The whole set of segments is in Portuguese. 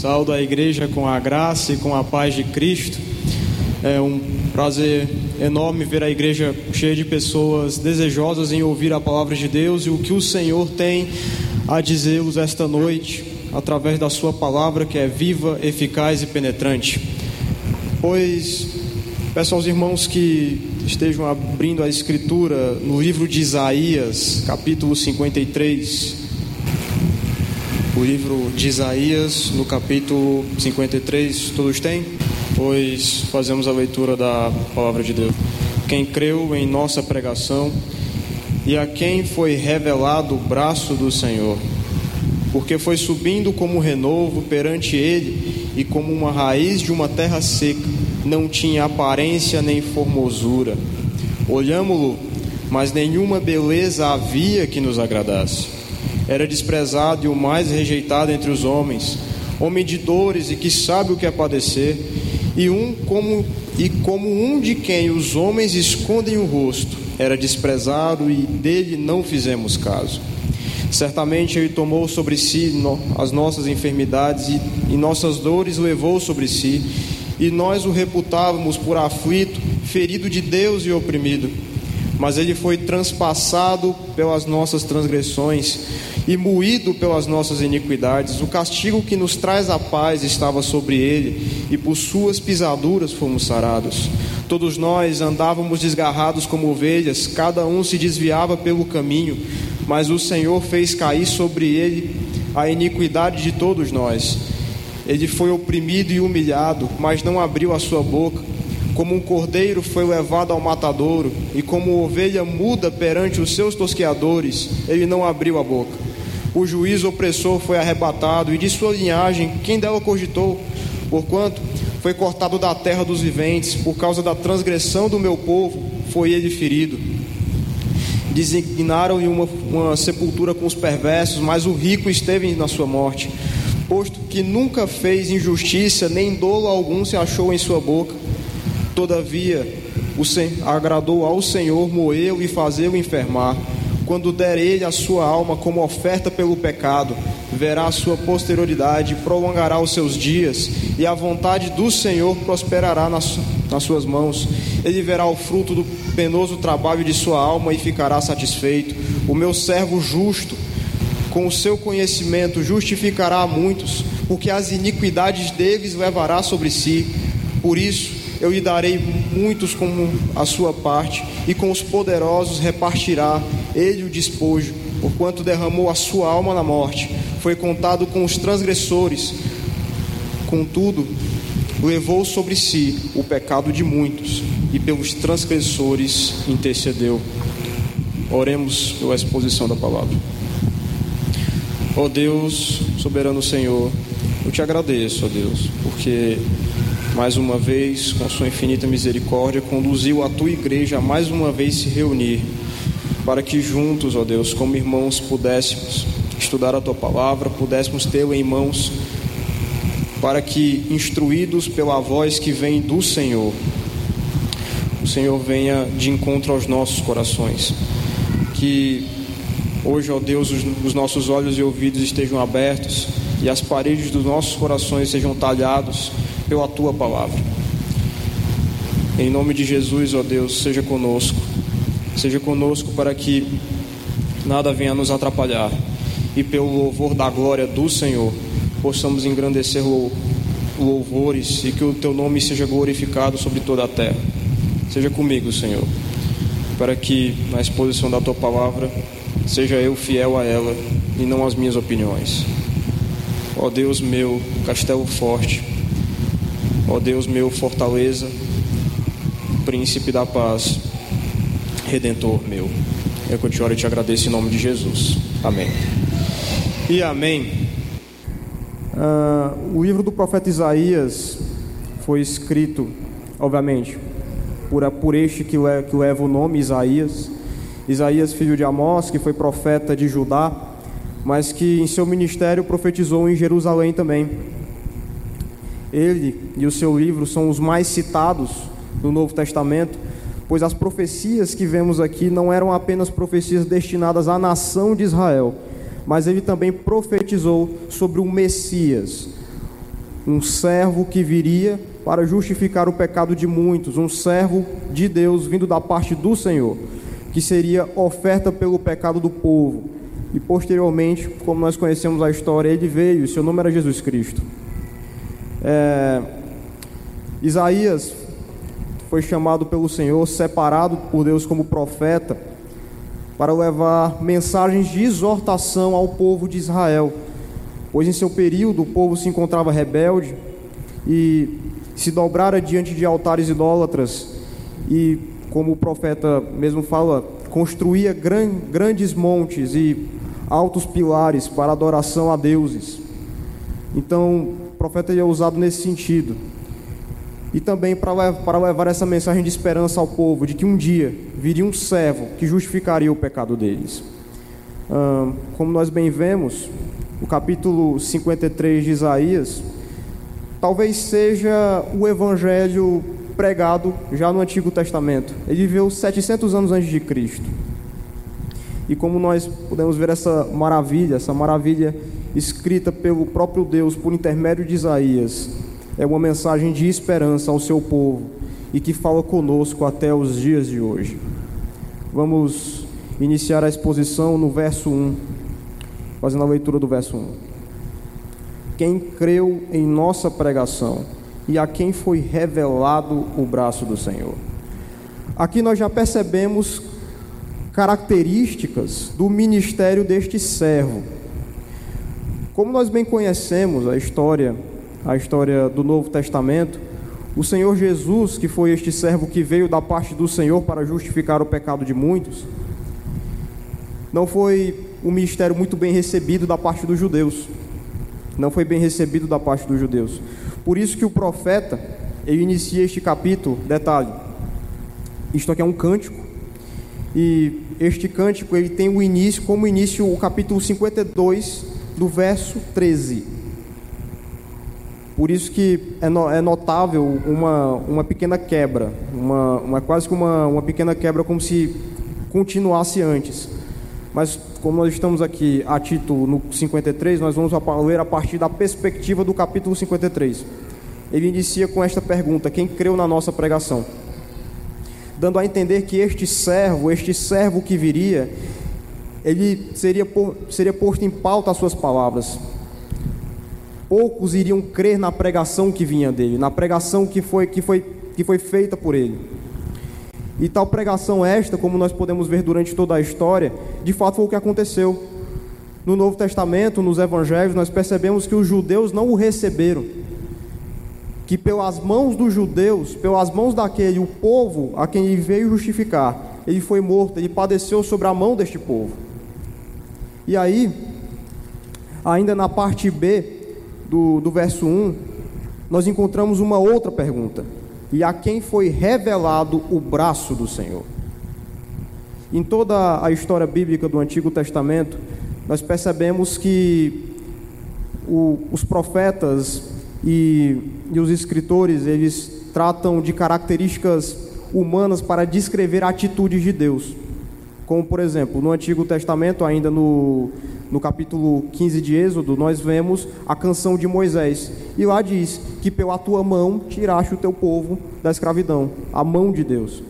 Saúdo a igreja com a graça e com a paz de Cristo. É um prazer enorme ver a igreja cheia de pessoas desejosas em ouvir a palavra de Deus e o que o Senhor tem a dizer-vos esta noite, através da Sua palavra que é viva, eficaz e penetrante. Pois peço aos irmãos que estejam abrindo a Escritura no livro de Isaías, capítulo 53 o livro de Isaías, no capítulo 53. Todos têm? Pois fazemos a leitura da palavra de Deus. Quem creu em nossa pregação e a quem foi revelado o braço do Senhor, porque foi subindo como renovo perante ele e como uma raiz de uma terra seca, não tinha aparência nem formosura. Olhámo-lo, mas nenhuma beleza havia que nos agradasse era desprezado e o mais rejeitado entre os homens, homem de dores e que sabe o que é padecer, e um como e como um de quem os homens escondem o rosto, era desprezado e dele não fizemos caso. Certamente ele tomou sobre si as nossas enfermidades e, e nossas dores levou sobre si, e nós o reputávamos por aflito, ferido de Deus e oprimido. Mas ele foi transpassado pelas nossas transgressões e moído pelas nossas iniquidades. O castigo que nos traz a paz estava sobre ele, e por suas pisaduras fomos sarados. Todos nós andávamos desgarrados como ovelhas, cada um se desviava pelo caminho, mas o Senhor fez cair sobre ele a iniquidade de todos nós. Ele foi oprimido e humilhado, mas não abriu a sua boca. Como um cordeiro foi levado ao matadouro, e como ovelha muda perante os seus tosqueadores, ele não abriu a boca o juízo opressor foi arrebatado, e de sua linhagem, quem dela cogitou? Porquanto foi cortado da terra dos viventes, por causa da transgressão do meu povo, foi ele ferido. Designaram-lhe uma, uma sepultura com os perversos, mas o rico esteve na sua morte, posto que nunca fez injustiça, nem dolo algum se achou em sua boca. Todavia, o agradou ao Senhor moê-lo e fazê-lo enfermar quando der ele a sua alma como oferta pelo pecado, verá a sua posterioridade, prolongará os seus dias, e a vontade do Senhor prosperará nas, nas suas mãos. Ele verá o fruto do penoso trabalho de sua alma e ficará satisfeito. O meu servo justo, com o seu conhecimento, justificará a muitos, porque as iniquidades deles levará sobre si. Por isso, eu lhe darei muitos como a sua parte, e com os poderosos repartirá ele o despojo, porquanto derramou a sua alma na morte, foi contado com os transgressores, contudo, levou sobre si o pecado de muitos, e pelos transgressores intercedeu. Oremos pela exposição da palavra. Ó oh Deus, soberano Senhor, eu te agradeço, ó oh Deus, porque mais uma vez, com Sua infinita misericórdia, conduziu a tua igreja a mais uma vez se reunir, para que juntos, ó Deus, como irmãos, pudéssemos estudar a tua palavra, pudéssemos tê-la em mãos, para que, instruídos pela voz que vem do Senhor, o Senhor venha de encontro aos nossos corações. Que hoje, ó Deus, os, os nossos olhos e ouvidos estejam abertos e as paredes dos nossos corações sejam talhados pela tua palavra. Em nome de Jesus, ó Deus, seja conosco. Seja conosco para que nada venha nos atrapalhar. E pelo louvor da glória do Senhor, possamos engrandecer louvores e que o teu nome seja glorificado sobre toda a terra. Seja comigo, Senhor, para que na exposição da tua palavra seja eu fiel a ela e não às minhas opiniões. Ó Deus meu, castelo forte, Ó Deus meu, fortaleza, príncipe da paz, redentor meu. É eu que eu te oro e te agradeço em nome de Jesus. Amém. E amém. Uh, o livro do profeta Isaías foi escrito, obviamente, por, por este que, le, que leva o nome Isaías. Isaías, filho de Amós, que foi profeta de Judá, mas que em seu ministério profetizou em Jerusalém também. Ele e o seu livro são os mais citados no Novo Testamento, pois as profecias que vemos aqui não eram apenas profecias destinadas à nação de Israel, mas ele também profetizou sobre o Messias, um servo que viria para justificar o pecado de muitos, um servo de Deus vindo da parte do Senhor, que seria oferta pelo pecado do povo. E posteriormente, como nós conhecemos a história, ele veio, seu nome era Jesus Cristo. É, Isaías foi chamado pelo Senhor, separado por Deus como profeta, para levar mensagens de exortação ao povo de Israel, pois em seu período o povo se encontrava rebelde e se dobrara diante de altares idólatras e, como o profeta mesmo fala, construía gran, grandes montes e altos pilares para adoração a deuses. Então, o profeta é usado nesse sentido e também para, levar essa mensagem de esperança ao povo, de que um dia viria um servo que justificaria o pecado deles. como nós bem vemos, o capítulo 53 de Isaías, talvez seja o evangelho pregado já no Antigo Testamento. Ele viveu 700 anos antes de Cristo. E como nós podemos ver essa maravilha, essa maravilha escrita pelo próprio Deus por intermédio de Isaías, é uma mensagem de esperança ao seu povo e que fala conosco até os dias de hoje. Vamos iniciar a exposição no verso 1, fazendo a leitura do verso 1. Quem creu em nossa pregação e a quem foi revelado o braço do Senhor. Aqui nós já percebemos características do ministério deste servo. Como nós bem conhecemos a história a história do Novo Testamento, o Senhor Jesus, que foi este servo que veio da parte do Senhor para justificar o pecado de muitos, não foi um ministério muito bem recebido da parte dos judeus. Não foi bem recebido da parte dos judeus. Por isso que o profeta, ele inicia este capítulo, detalhe, isto aqui é um cântico, e este cântico ele tem o início, como início o capítulo 52, do verso 13. Por isso que é, é notável uma, uma pequena quebra, uma, uma quase que uma, uma pequena quebra como se continuasse antes. Mas como nós estamos aqui a título no 53, nós vamos ler a partir da perspectiva do capítulo 53. Ele inicia com esta pergunta: quem creu na nossa pregação? Dando a entender que este servo, este servo que viria, ele seria, seria posto em pauta as suas palavras poucos iriam crer na pregação que vinha dele, na pregação que foi, que foi, que foi feita por ele. E tal pregação esta, como nós podemos ver durante toda a história, de fato foi o que aconteceu. No Novo Testamento, nos Evangelhos, nós percebemos que os judeus não o receberam. Que pelas mãos dos judeus, pelas mãos daquele, o povo a quem ele veio justificar, ele foi morto, ele padeceu sobre a mão deste povo. E aí, ainda na parte B, do, do verso 1, nós encontramos uma outra pergunta: e a quem foi revelado o braço do Senhor? Em toda a história bíblica do Antigo Testamento, nós percebemos que o, os profetas e, e os escritores eles tratam de características humanas para descrever atitudes de Deus. Como, por exemplo, no Antigo Testamento, ainda no, no capítulo 15 de Êxodo, nós vemos a canção de Moisés. E lá diz que pela tua mão tiraste o teu povo da escravidão, a mão de Deus.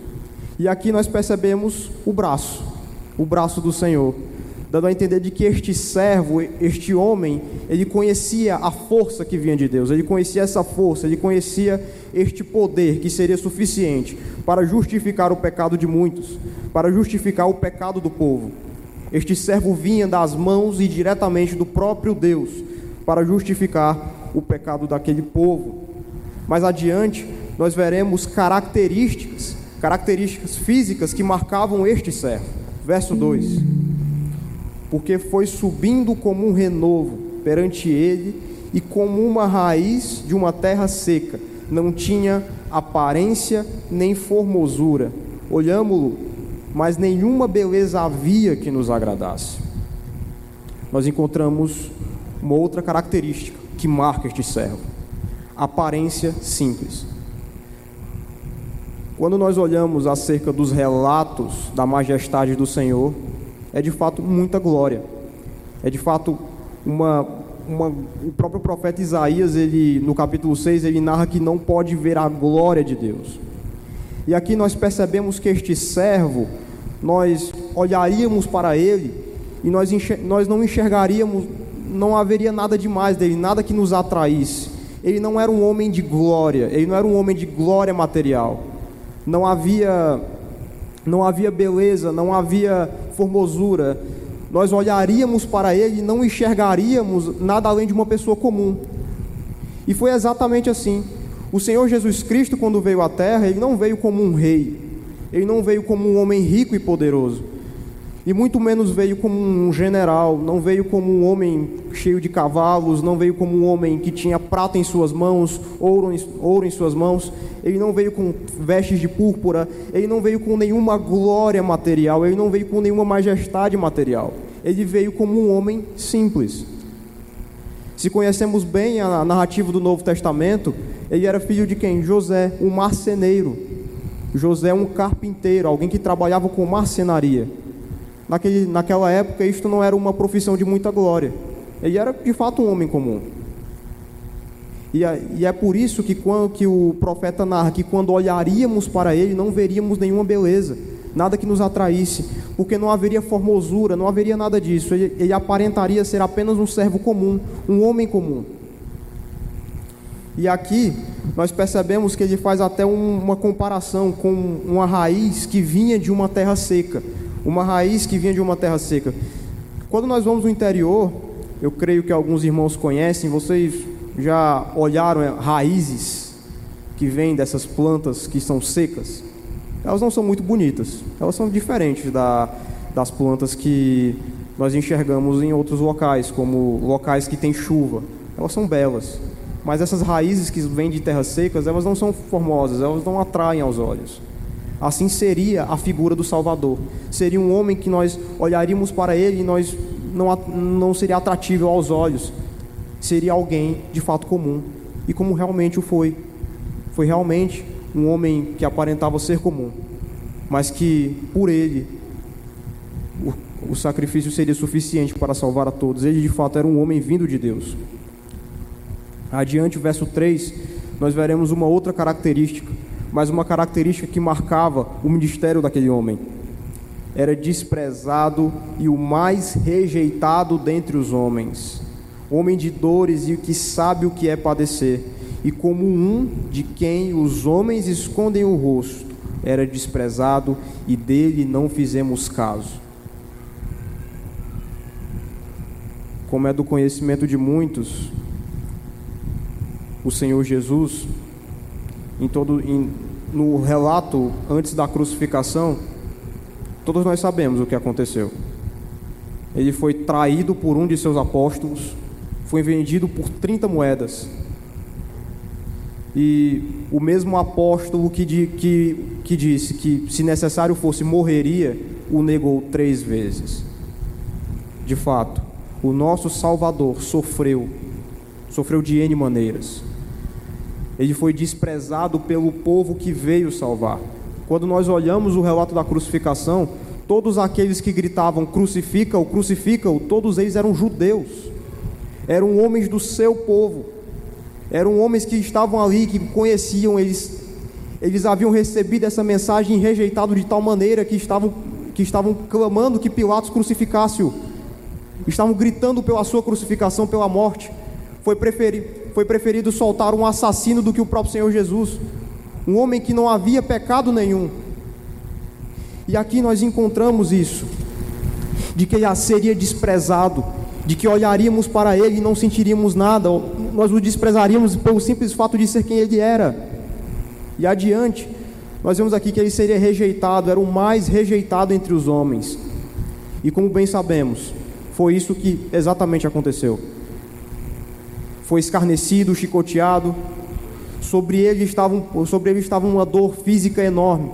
E aqui nós percebemos o braço, o braço do Senhor, dando a entender de que este servo, este homem, ele conhecia a força que vinha de Deus, ele conhecia essa força, ele conhecia este poder que seria suficiente para justificar o pecado de muitos, para justificar o pecado do povo. Este servo vinha das mãos e diretamente do próprio Deus para justificar o pecado daquele povo. Mais adiante, nós veremos características, características físicas que marcavam este servo. Verso 2: Porque foi subindo como um renovo perante ele e como uma raiz de uma terra seca, não tinha aparência nem formosura. Olhamo-lo mas nenhuma beleza havia que nos agradasse. Nós encontramos uma outra característica que marca este servo: aparência simples. Quando nós olhamos acerca dos relatos da majestade do Senhor, é de fato muita glória, é de fato uma, uma, o próprio profeta Isaías, ele, no capítulo 6, ele narra que não pode ver a glória de Deus. E aqui nós percebemos que este servo, nós olharíamos para ele e nós, nós não enxergaríamos, não haveria nada demais dele, nada que nos atraísse. Ele não era um homem de glória, ele não era um homem de glória material. Não havia não havia beleza, não havia formosura. Nós olharíamos para ele e não enxergaríamos nada além de uma pessoa comum. E foi exatamente assim. O Senhor Jesus Cristo, quando veio à terra, ele não veio como um rei, ele não veio como um homem rico e poderoso, e muito menos veio como um general, não veio como um homem cheio de cavalos, não veio como um homem que tinha prata em suas mãos, ouro em, ouro em suas mãos, ele não veio com vestes de púrpura, ele não veio com nenhuma glória material, ele não veio com nenhuma majestade material, ele veio como um homem simples. Se conhecemos bem a narrativa do Novo Testamento, ele era filho de quem? José, um marceneiro. José, um carpinteiro, alguém que trabalhava com marcenaria. Naquele, naquela época, isto não era uma profissão de muita glória. Ele era de fato um homem comum. E é, e é por isso que, quando, que o profeta narra que quando olharíamos para ele, não veríamos nenhuma beleza, nada que nos atraísse, porque não haveria formosura, não haveria nada disso. Ele, ele aparentaria ser apenas um servo comum, um homem comum. E aqui nós percebemos que ele faz até um, uma comparação com uma raiz que vinha de uma terra seca uma raiz que vinha de uma terra seca. Quando nós vamos no interior, eu creio que alguns irmãos conhecem, vocês já olharam é, raízes que vêm dessas plantas que são secas? Elas não são muito bonitas, elas são diferentes da, das plantas que nós enxergamos em outros locais, como locais que têm chuva. Elas são belas, mas essas raízes que vêm de terras secas, elas não são formosas, elas não atraem aos olhos. Assim seria a figura do Salvador. Seria um homem que nós olharíamos para ele e nós não, não seria atratível aos olhos. Seria alguém de fato comum. E como realmente o foi. Foi realmente um homem que aparentava ser comum, mas que por ele o, o sacrifício seria suficiente para salvar a todos. Ele de fato era um homem vindo de Deus. Adiante, verso 3, nós veremos uma outra característica mas uma característica que marcava o ministério daquele homem. Era desprezado e o mais rejeitado dentre os homens, homem de dores e que sabe o que é padecer, e como um de quem os homens escondem o rosto, era desprezado e dele não fizemos caso. Como é do conhecimento de muitos, o Senhor Jesus em todo, em, no relato antes da crucificação, todos nós sabemos o que aconteceu. Ele foi traído por um de seus apóstolos, foi vendido por 30 moedas. E o mesmo apóstolo que, que, que disse que, se necessário fosse, morreria, o negou três vezes. De fato, o nosso Salvador sofreu, sofreu de N maneiras ele foi desprezado pelo povo que veio salvar. Quando nós olhamos o relato da crucificação, todos aqueles que gritavam crucifica-o, crucifica-o, todos eles eram judeus, eram homens do seu povo, eram homens que estavam ali, que conheciam, eles, eles haviam recebido essa mensagem e rejeitado de tal maneira que estavam, que estavam clamando que Pilatos crucificasse-o, estavam gritando pela sua crucificação, pela morte. Foi preferido, foi preferido soltar um assassino do que o próprio Senhor Jesus, um homem que não havia pecado nenhum. E aqui nós encontramos isso, de que ele seria desprezado, de que olharíamos para ele e não sentiríamos nada, nós o desprezaríamos pelo simples fato de ser quem ele era. E adiante, nós vemos aqui que ele seria rejeitado, era o mais rejeitado entre os homens. E como bem sabemos, foi isso que exatamente aconteceu foi escarnecido, chicoteado. Sobre ele estava, sobre ele estava uma dor física enorme.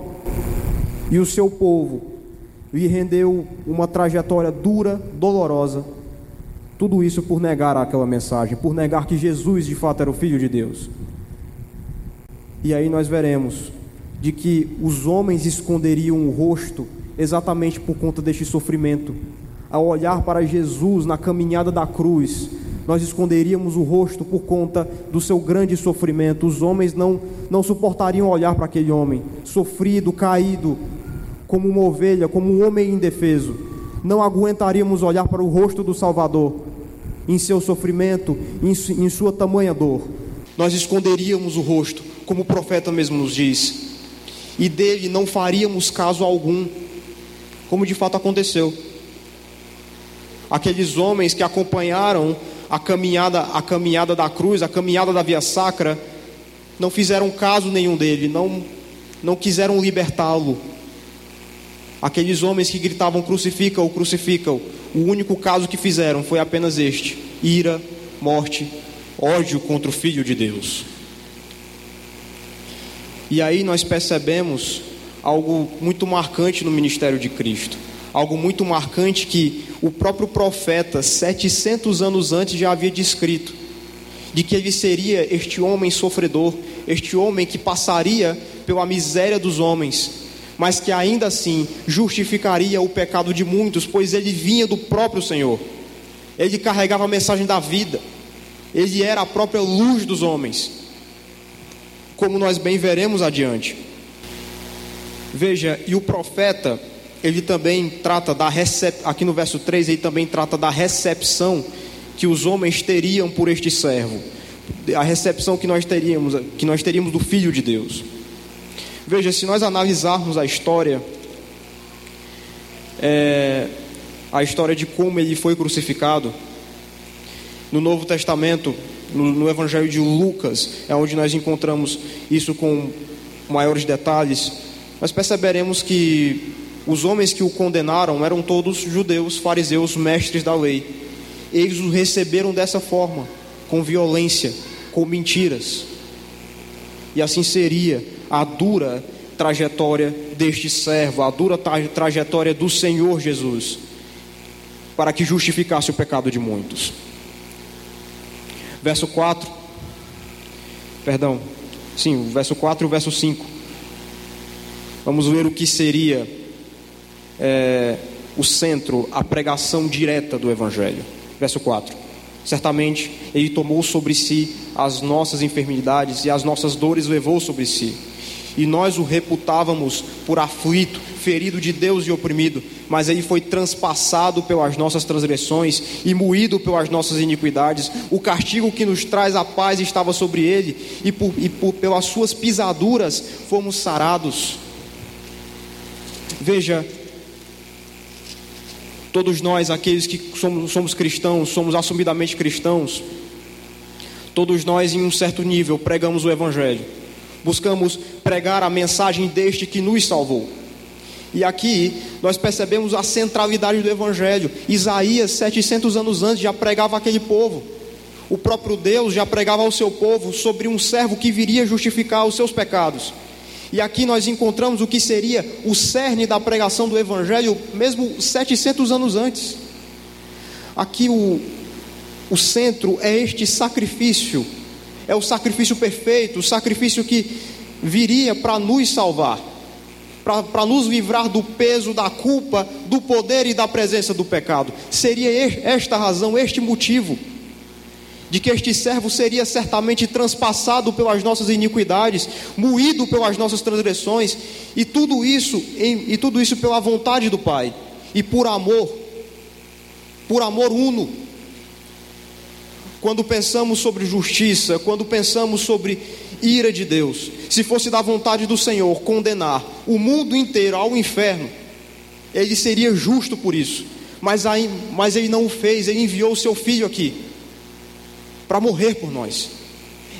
E o seu povo lhe rendeu uma trajetória dura, dolorosa. Tudo isso por negar aquela mensagem, por negar que Jesus de fato era o Filho de Deus. E aí nós veremos de que os homens esconderiam o rosto exatamente por conta deste sofrimento. Ao olhar para Jesus na caminhada da cruz, nós esconderíamos o rosto por conta do seu grande sofrimento. Os homens não, não suportariam olhar para aquele homem, sofrido, caído, como uma ovelha, como um homem indefeso. Não aguentaríamos olhar para o rosto do Salvador em seu sofrimento, em, em sua tamanha dor. Nós esconderíamos o rosto, como o profeta mesmo nos diz, e dele não faríamos caso algum, como de fato aconteceu. Aqueles homens que acompanharam a caminhada, a caminhada da cruz, a caminhada da via sacra, não fizeram caso nenhum dele, não, não quiseram libertá-lo. Aqueles homens que gritavam crucifica-o, crucifica-o, o único caso que fizeram foi apenas este: ira, morte, ódio contra o Filho de Deus. E aí nós percebemos algo muito marcante no ministério de Cristo algo muito marcante que o próprio profeta, 700 anos antes, já havia descrito: de que ele seria este homem sofredor, este homem que passaria pela miséria dos homens, mas que ainda assim justificaria o pecado de muitos, pois ele vinha do próprio Senhor, ele carregava a mensagem da vida, ele era a própria luz dos homens, como nós bem veremos adiante. Veja, e o profeta ele também trata da recep... aqui no verso 3, ele também trata da recepção que os homens teriam por este servo. A recepção que nós teríamos, que nós teríamos do filho de Deus. Veja, se nós analisarmos a história, é, a história de como ele foi crucificado, no Novo Testamento, no, no Evangelho de Lucas, é onde nós encontramos isso com maiores detalhes, nós perceberemos que os homens que o condenaram eram todos judeus, fariseus, mestres da lei. Eles o receberam dessa forma, com violência, com mentiras. E assim seria a dura trajetória deste servo, a dura trajetória do Senhor Jesus, para que justificasse o pecado de muitos. Verso 4, perdão, sim, o verso 4 e o verso 5. Vamos ver o que seria é, o centro, a pregação direta do Evangelho. Verso 4. Certamente ele tomou sobre si as nossas enfermidades e as nossas dores levou sobre si. E nós o reputávamos por aflito, ferido de Deus e oprimido, mas ele foi transpassado pelas nossas transgressões e moído pelas nossas iniquidades. O castigo que nos traz a paz estava sobre ele, e, por, e por, pelas suas pisaduras fomos sarados. Veja, Todos nós, aqueles que somos, somos cristãos, somos assumidamente cristãos, todos nós, em um certo nível, pregamos o Evangelho, buscamos pregar a mensagem deste que nos salvou. E aqui nós percebemos a centralidade do Evangelho. Isaías, 700 anos antes, já pregava aquele povo. O próprio Deus já pregava ao seu povo sobre um servo que viria justificar os seus pecados. E aqui nós encontramos o que seria o cerne da pregação do Evangelho, mesmo 700 anos antes. Aqui o, o centro é este sacrifício, é o sacrifício perfeito, o sacrifício que viria para nos salvar, para nos livrar do peso da culpa, do poder e da presença do pecado. Seria esta razão, este motivo de que este servo seria certamente transpassado pelas nossas iniquidades, moído pelas nossas transgressões, e tudo isso, em, e tudo isso pela vontade do Pai, e por amor, por amor uno. Quando pensamos sobre justiça, quando pensamos sobre ira de Deus, se fosse da vontade do Senhor condenar o mundo inteiro ao inferno, ele seria justo por isso, mas, aí, mas ele não o fez, ele enviou o seu filho aqui para morrer por nós.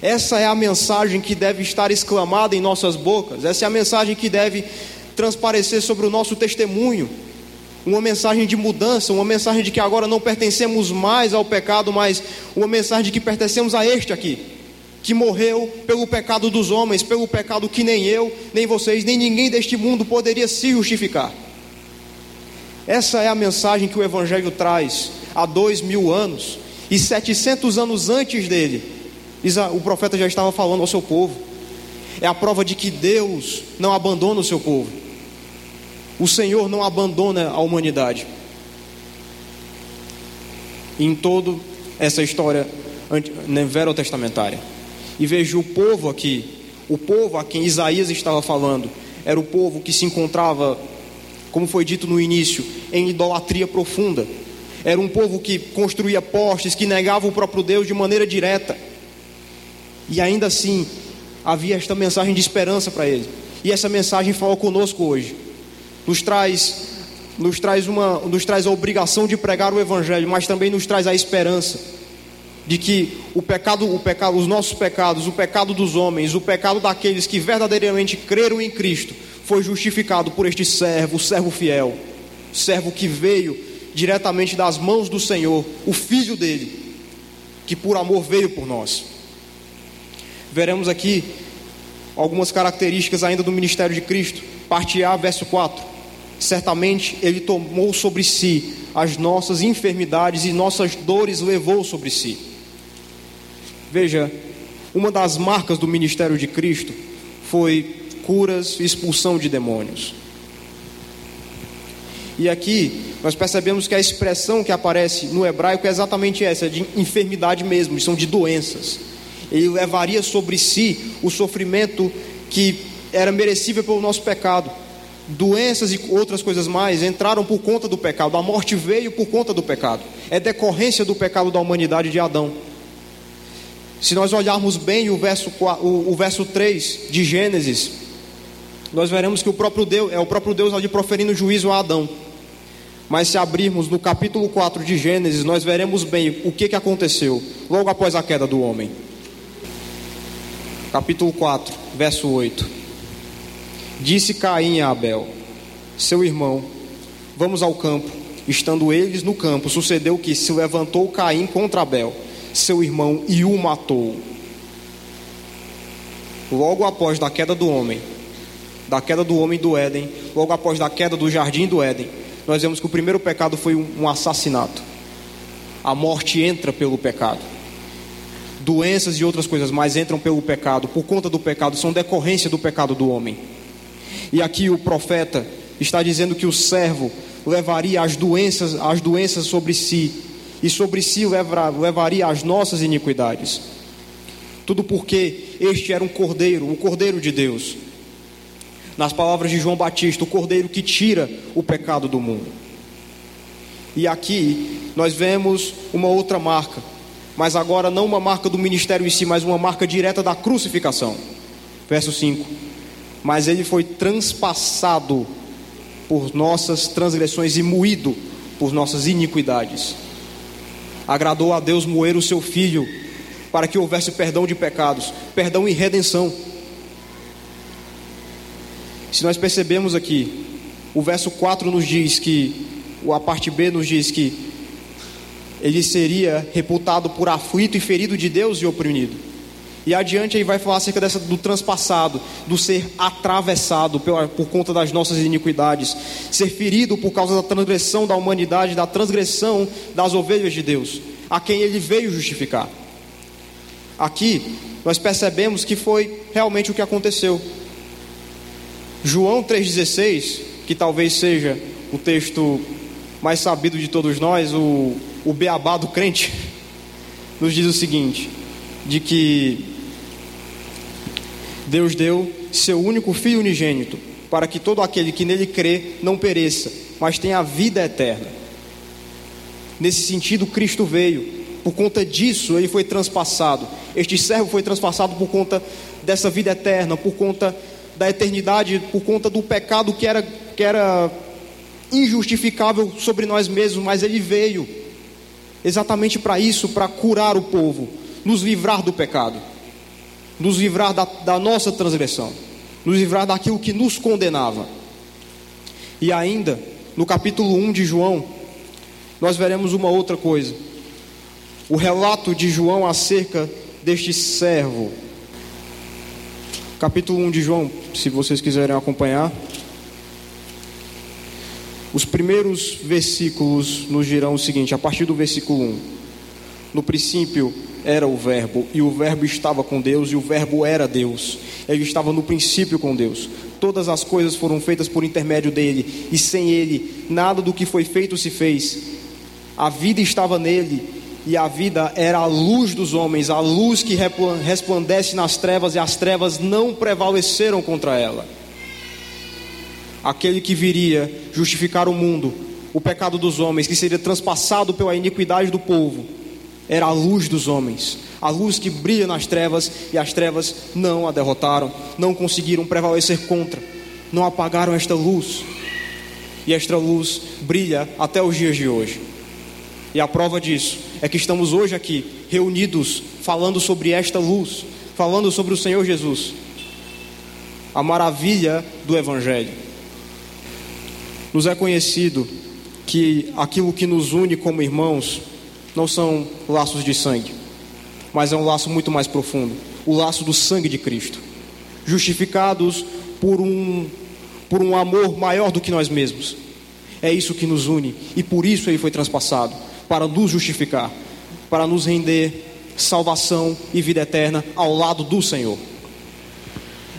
Essa é a mensagem que deve estar exclamada em nossas bocas, essa é a mensagem que deve transparecer sobre o nosso testemunho. Uma mensagem de mudança, uma mensagem de que agora não pertencemos mais ao pecado, mas uma mensagem de que pertencemos a este aqui, que morreu pelo pecado dos homens, pelo pecado que nem eu, nem vocês, nem ninguém deste mundo poderia se justificar. Essa é a mensagem que o Evangelho traz há dois mil anos e 700 anos antes dele, o profeta já estava falando ao seu povo. É a prova de que Deus não abandona o seu povo. O Senhor não abandona a humanidade. Em todo essa história né, verotestamentária. E vejo o povo aqui, o povo a quem Isaías estava falando, era o povo que se encontrava, como foi dito no início, em idolatria profunda. Era um povo que construía postes, que negava o próprio Deus de maneira direta. E ainda assim, havia esta mensagem de esperança para eles. E essa mensagem fala conosco hoje. Nos traz nos traz uma nos traz a obrigação de pregar o evangelho, mas também nos traz a esperança de que o pecado, o pecado, os nossos pecados, o pecado dos homens, o pecado daqueles que verdadeiramente creram em Cristo, foi justificado por este servo, o servo fiel, servo que veio diretamente das mãos do Senhor, o filho dele, que por amor veio por nós. Veremos aqui algumas características ainda do ministério de Cristo. Parte A, verso 4. Certamente ele tomou sobre si as nossas enfermidades e nossas dores levou sobre si. Veja, uma das marcas do ministério de Cristo foi curas e expulsão de demônios. E aqui nós percebemos que a expressão que aparece no hebraico é exatamente essa, de enfermidade mesmo, são de doenças. Ele levaria sobre si o sofrimento que era merecível pelo nosso pecado. Doenças e outras coisas mais entraram por conta do pecado. A morte veio por conta do pecado. É decorrência do pecado da humanidade de Adão. Se nós olharmos bem o verso, o, o verso 3 de Gênesis, nós veremos que o próprio Deus é o próprio Deus ali proferindo juízo a Adão. Mas se abrirmos no capítulo 4 de Gênesis, nós veremos bem o que, que aconteceu logo após a queda do homem. Capítulo 4, verso 8. Disse Caim a Abel, seu irmão, vamos ao campo. Estando eles no campo, sucedeu que se levantou Caim contra Abel seu irmão e o matou. Logo após da queda do homem, da queda do homem do Éden, logo após da queda do jardim do Éden, nós vemos que o primeiro pecado foi um assassinato. A morte entra pelo pecado. Doenças e outras coisas mais entram pelo pecado, por conta do pecado, são decorrência do pecado do homem. E aqui o profeta está dizendo que o servo levaria as doenças, as doenças sobre si e sobre si levaria as nossas iniquidades. Tudo porque este era um cordeiro, o cordeiro de Deus. Nas palavras de João Batista, o cordeiro que tira o pecado do mundo. E aqui nós vemos uma outra marca, mas agora não uma marca do ministério em si, mas uma marca direta da crucificação. Verso 5: Mas ele foi transpassado por nossas transgressões e moído por nossas iniquidades agradou a Deus moer o seu filho para que houvesse perdão de pecados, perdão e redenção. Se nós percebemos aqui, o verso 4 nos diz que, a parte B nos diz que ele seria reputado por aflito e ferido de Deus e oprimido. E adiante aí vai falar acerca dessa, do transpassado, do ser atravessado por, por conta das nossas iniquidades, ser ferido por causa da transgressão da humanidade, da transgressão das ovelhas de Deus, a quem ele veio justificar. Aqui nós percebemos que foi realmente o que aconteceu. João 3,16, que talvez seja o texto mais sabido de todos nós, o, o beabá do crente, nos diz o seguinte: de que Deus deu seu único filho unigênito, para que todo aquele que nele crê não pereça, mas tenha a vida eterna. Nesse sentido, Cristo veio. Por conta disso, ele foi transpassado. Este servo foi transpassado por conta dessa vida eterna, por conta da eternidade, por conta do pecado que era, que era injustificável sobre nós mesmos, mas ele veio exatamente para isso, para curar o povo, nos livrar do pecado nos livrar da, da nossa transgressão, nos livrar daquilo que nos condenava. E ainda, no capítulo 1 de João, nós veremos uma outra coisa. O relato de João acerca deste servo. Capítulo 1 de João, se vocês quiserem acompanhar. Os primeiros versículos nos dirão o seguinte, a partir do versículo 1. No princípio era o Verbo, e o Verbo estava com Deus, e o Verbo era Deus. Ele estava no princípio com Deus. Todas as coisas foram feitas por intermédio dele, e sem ele, nada do que foi feito se fez. A vida estava nele, e a vida era a luz dos homens, a luz que resplandece nas trevas, e as trevas não prevaleceram contra ela. Aquele que viria justificar o mundo, o pecado dos homens, que seria transpassado pela iniquidade do povo, era a luz dos homens, a luz que brilha nas trevas, e as trevas não a derrotaram, não conseguiram prevalecer contra, não apagaram esta luz, e esta luz brilha até os dias de hoje. E a prova disso é que estamos hoje aqui reunidos falando sobre esta luz, falando sobre o Senhor Jesus, a maravilha do Evangelho. Nos é conhecido que aquilo que nos une como irmãos não são laços de sangue, mas é um laço muito mais profundo o laço do sangue de Cristo, justificados por um, por um amor maior do que nós mesmos. É isso que nos une e por isso ele foi transpassado para nos justificar, para nos render salvação e vida eterna ao lado do Senhor.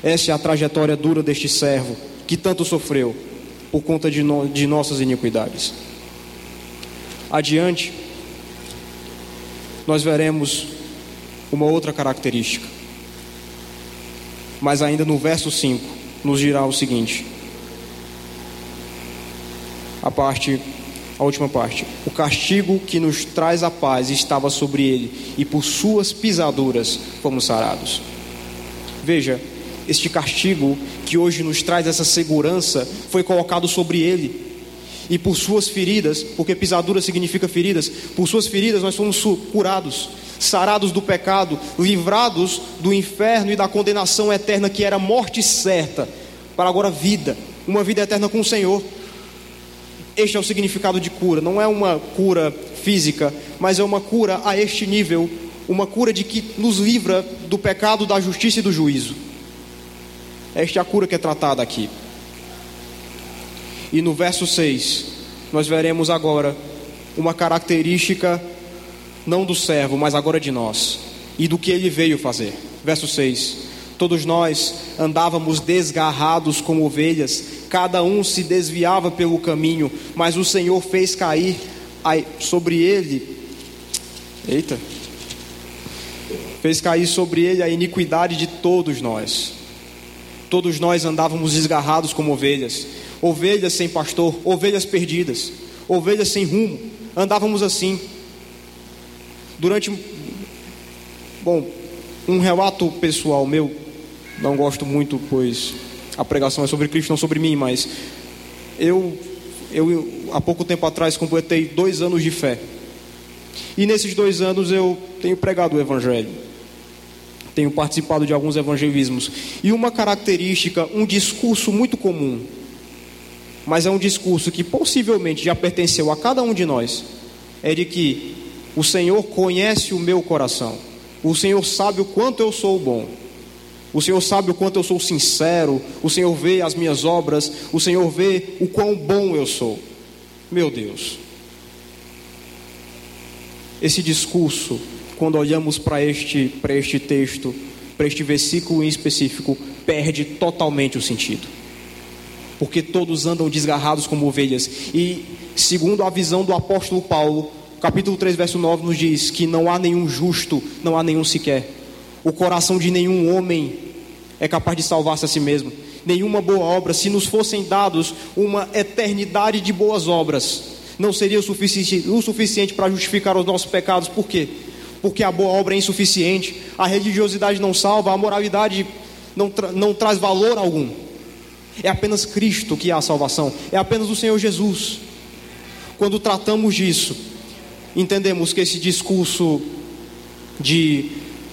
Essa é a trajetória dura deste servo que tanto sofreu por conta de, no, de nossas iniquidades. Adiante, nós veremos uma outra característica. Mas ainda no verso 5, nos dirá o seguinte: a parte a última parte. O castigo que nos traz a paz estava sobre ele, e por suas pisaduras fomos sarados. Veja, este castigo que hoje nos traz essa segurança foi colocado sobre ele. E por suas feridas, porque pisadura significa feridas, por suas feridas nós fomos curados, sarados do pecado, livrados do inferno e da condenação eterna que era morte certa, para agora vida, uma vida eterna com o Senhor. Este é o significado de cura. Não é uma cura física, mas é uma cura a este nível uma cura de que nos livra do pecado, da justiça e do juízo. Esta é a cura que é tratada aqui. E no verso 6, nós veremos agora uma característica não do servo, mas agora de nós e do que ele veio fazer. Verso 6: Todos nós andávamos desgarrados como ovelhas, cada um se desviava pelo caminho, mas o Senhor fez cair sobre ele. Eita! Fez cair sobre ele a iniquidade de todos nós. Todos nós andávamos desgarrados como ovelhas, ovelhas sem pastor, ovelhas perdidas, ovelhas sem rumo. Andávamos assim. Durante bom, um relato pessoal meu, não gosto muito, pois a pregação é sobre Cristo, não sobre mim, mas eu, eu há pouco tempo atrás completei dois anos de fé. E nesses dois anos eu tenho pregado o Evangelho, tenho participado de alguns evangelismos. E uma característica, um discurso muito comum, mas é um discurso que possivelmente já pertenceu a cada um de nós, é de que o Senhor conhece o meu coração. O Senhor sabe o quanto eu sou bom. O Senhor sabe o quanto eu sou sincero. O Senhor vê as minhas obras. O Senhor vê o quão bom eu sou. Meu Deus. Esse discurso, quando olhamos para este, este texto, para este versículo em específico, perde totalmente o sentido. Porque todos andam desgarrados como ovelhas. E, segundo a visão do apóstolo Paulo, capítulo 3, verso 9 nos diz que não há nenhum justo, não há nenhum sequer. O coração de nenhum homem é capaz de salvar-se a si mesmo. Nenhuma boa obra, se nos fossem dados uma eternidade de boas obras, não seria o suficiente, o suficiente para justificar os nossos pecados. Por quê? Porque a boa obra é insuficiente, a religiosidade não salva, a moralidade não, tra não traz valor algum. É apenas Cristo que há a salvação, é apenas o Senhor Jesus. Quando tratamos disso, entendemos que esse discurso de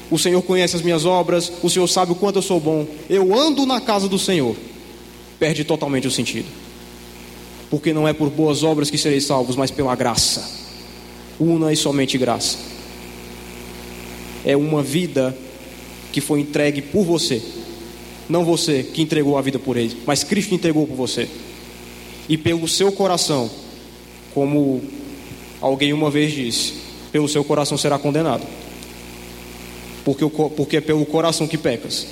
o Senhor conhece as minhas obras, o Senhor sabe o quanto eu sou bom, eu ando na casa do Senhor, perde totalmente o sentido. Porque não é por boas obras que sereis salvos, mas pela graça. Una e somente graça. É uma vida que foi entregue por você. Não você que entregou a vida por ele, mas Cristo entregou por você. E pelo seu coração, como Alguém uma vez disse: pelo seu coração será condenado, porque, porque é pelo coração que pecas.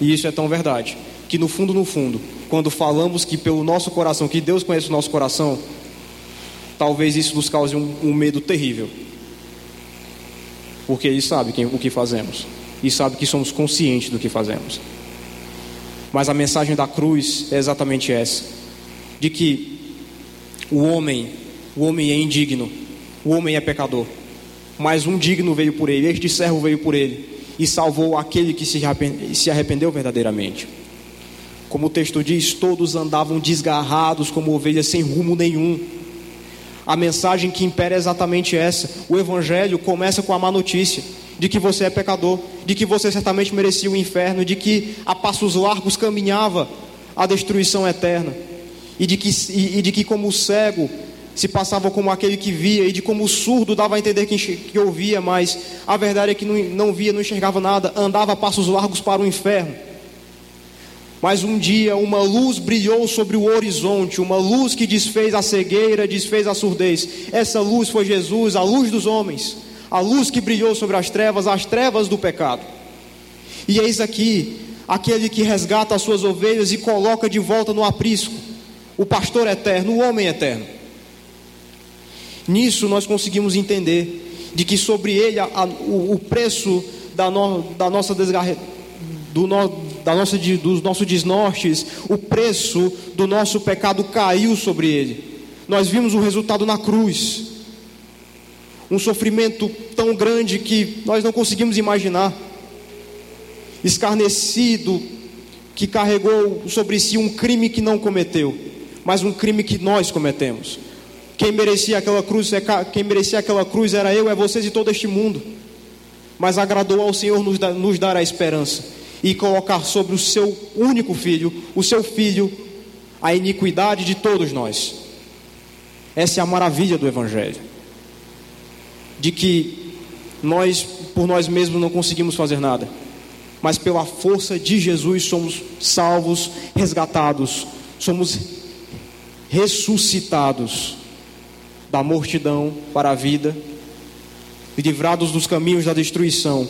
E isso é tão verdade, que no fundo, no fundo, quando falamos que pelo nosso coração, que Deus conhece o nosso coração, talvez isso nos cause um, um medo terrível. Porque Ele sabe quem, o que fazemos e sabe que somos conscientes do que fazemos. Mas a mensagem da cruz é exatamente essa: de que o homem, o homem é indigno, o homem é pecador, mas um digno veio por ele, este servo veio por ele e salvou aquele que se arrependeu verdadeiramente. Como o texto diz, todos andavam desgarrados como ovelhas sem rumo nenhum. A mensagem que impera é exatamente essa. O evangelho começa com a má notícia de que você é pecador, de que você certamente merecia o inferno, de que a passos largos caminhava a destruição eterna, e de que, e, e de que como cego se passava como aquele que via, e de como o surdo dava a entender que, que ouvia, mas a verdade é que não, não via, não enxergava nada, andava a passos largos para o inferno. Mas um dia uma luz brilhou sobre o horizonte, uma luz que desfez a cegueira, desfez a surdez. Essa luz foi Jesus, a luz dos homens a luz que brilhou sobre as trevas, as trevas do pecado. E eis aqui aquele que resgata as suas ovelhas e coloca de volta no aprisco, o pastor eterno, o homem eterno. Nisso nós conseguimos entender de que sobre ele a, a, o, o, preço da, no, da nossa desgarre, do no, da nossa, dos nossos desnortes, o preço do nosso pecado caiu sobre ele. Nós vimos o resultado na cruz um sofrimento tão grande que nós não conseguimos imaginar. Escarnecido, que carregou sobre si um crime que não cometeu, mas um crime que nós cometemos. Quem merecia aquela cruz, é quem merecia aquela cruz era eu, é vocês e todo este mundo. Mas agradou ao Senhor nos nos dar a esperança e colocar sobre o seu único filho, o seu filho, a iniquidade de todos nós. Essa é a maravilha do Evangelho de que nós, por nós mesmos, não conseguimos fazer nada, mas pela força de Jesus somos salvos, resgatados, somos ressuscitados da mortidão para a vida, livrados dos caminhos da destruição,